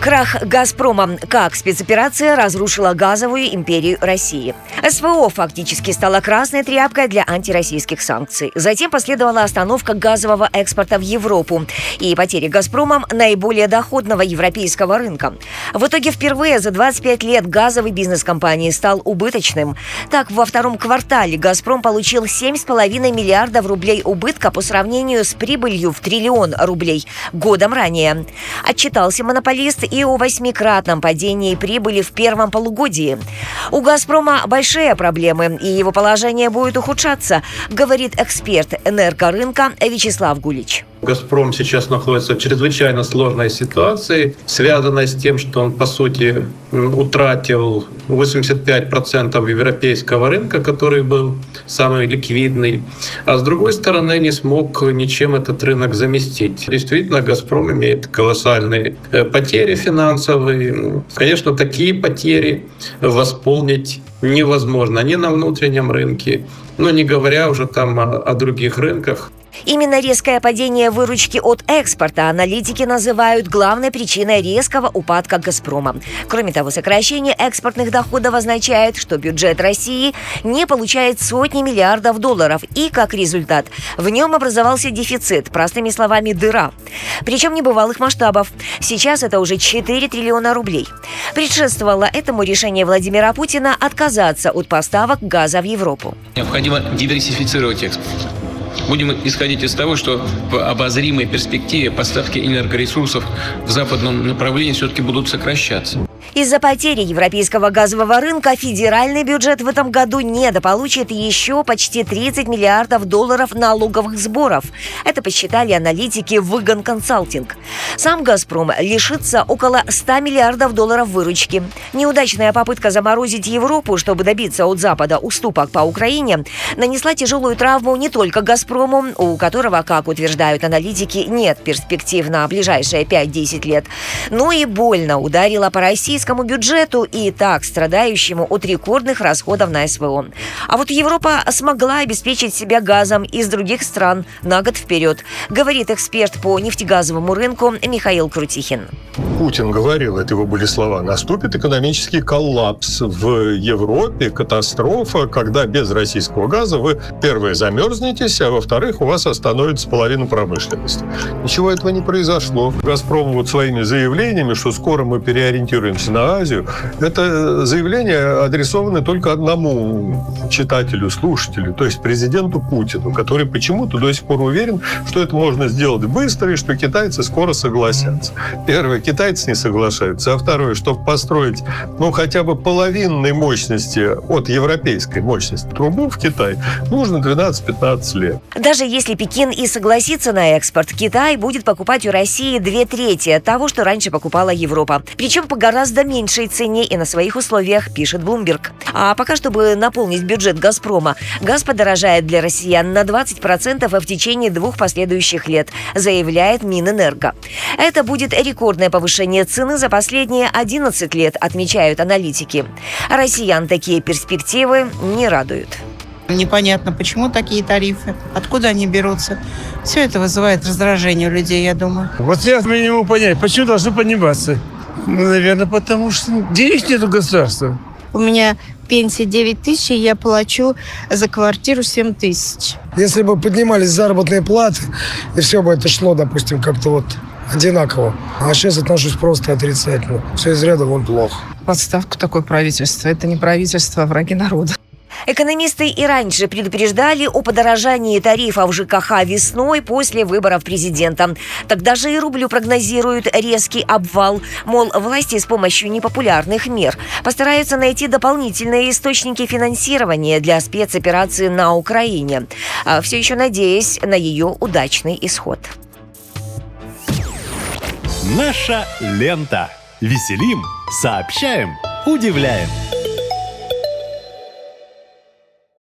Крах «Газпрома». Как спецоперация разрушила газовую империю России. СВО фактически стала красной тряпкой для антироссийских санкций. Затем последовала остановка газового экспорта в Европу и потери «Газпромом» наиболее доходного европейского рынка. В итоге впервые за 25 лет газовый бизнес компании стал убыточным. Так, во втором квартале «Газпром» получил 7,5 миллиардов рублей убытка по сравнению с прибылью в триллион рублей годом ранее. Отчитался монополист и о восьмикратном падении прибыли в первом полугодии. У «Газпрома» большие проблемы, и его положение будет ухудшаться, говорит эксперт энергорынка Вячеслав Гулич. «Газпром» сейчас находится в чрезвычайно сложной ситуации, связанной с тем, что он, по сути, утратил 85% европейского рынка, который был самый ликвидный, а с другой стороны не смог ничем этот рынок заместить. Действительно, «Газпром» имеет колоссальные э, потери финансовые. Конечно, такие потери восполнить невозможно ни на внутреннем рынке, ну не говоря уже там о, о других рынках. Именно резкое падение выручки от экспорта аналитики называют главной причиной резкого упадка «Газпрома». Кроме того, сокращение экспортных доходов означает, что бюджет России не получает сотни миллиардов долларов, и, как результат, в нем образовался дефицит, простыми словами, дыра. Причем небывалых масштабов. Сейчас это уже 4 триллиона рублей. Предшествовало этому решение Владимира Путина отказаться от поставок газа в Европу. Необходимо диверсифицировать экспорт. Будем исходить из того, что в обозримой перспективе поставки энергоресурсов в западном направлении все-таки будут сокращаться. Из-за потери европейского газового рынка федеральный бюджет в этом году недополучит еще почти 30 миллиардов долларов налоговых сборов. Это посчитали аналитики Выгон Консалтинг. Сам «Газпром» лишится около 100 миллиардов долларов выручки. Неудачная попытка заморозить Европу, чтобы добиться от Запада уступок по Украине, нанесла тяжелую травму не только «Газпрому», у которого, как утверждают аналитики, нет перспектив на ближайшие 5-10 лет, но и больно ударила по России российскому бюджету и так страдающему от рекордных расходов на СВО. А вот Европа смогла обеспечить себя газом из других стран на год вперед, говорит эксперт по нефтегазовому рынку Михаил Крутихин. Путин говорил, это его были слова, наступит экономический коллапс в Европе, катастрофа, когда без российского газа вы, первое, замерзнетесь, а во-вторых, у вас остановится половина промышленности. Ничего этого не произошло. «Газпром» вот своими заявлениями, что скоро мы переориентируемся на Азию, это заявление адресовано только одному читателю, слушателю, то есть президенту Путину, который почему-то до сих пор уверен, что это можно сделать быстро и что китайцы скоро согласятся. Первое, китайцы не соглашаются, а второе, чтобы построить, ну, хотя бы половинной мощности от европейской мощности трубу в Китай, нужно 12-15 лет. Даже если Пекин и согласится на экспорт, Китай будет покупать у России две трети того, что раньше покупала Европа. Причем по гораздо гораздо меньшей цене и на своих условиях, пишет Bloomberg. А пока, чтобы наполнить бюджет «Газпрома», газ подорожает для россиян на 20% в течение двух последующих лет, заявляет Минэнерго. Это будет рекордное повышение цены за последние 11 лет, отмечают аналитики. Россиян такие перспективы не радуют. Непонятно, почему такие тарифы, откуда они берутся. Все это вызывает раздражение у людей, я думаю. Вот я не могу понять, почему должны подниматься. Ну, наверное, потому что денег нет у государства. У меня пенсия 9 тысяч, и я плачу за квартиру 7 тысяч. Если бы поднимались заработные платы, и все бы это шло, допустим, как-то вот одинаково. А сейчас отношусь просто отрицательно. Все из ряда вон плохо. Подставку такое правительство. Это не правительство, а враги народа. Экономисты и раньше предупреждали о подорожании тарифов ЖКХ весной после выборов президента. Тогда же и рублю прогнозируют резкий обвал. Мол, власти с помощью непопулярных мер постараются найти дополнительные источники финансирования для спецоперации на Украине. А все еще надеясь на ее удачный исход. Наша лента. Веселим, сообщаем, удивляем.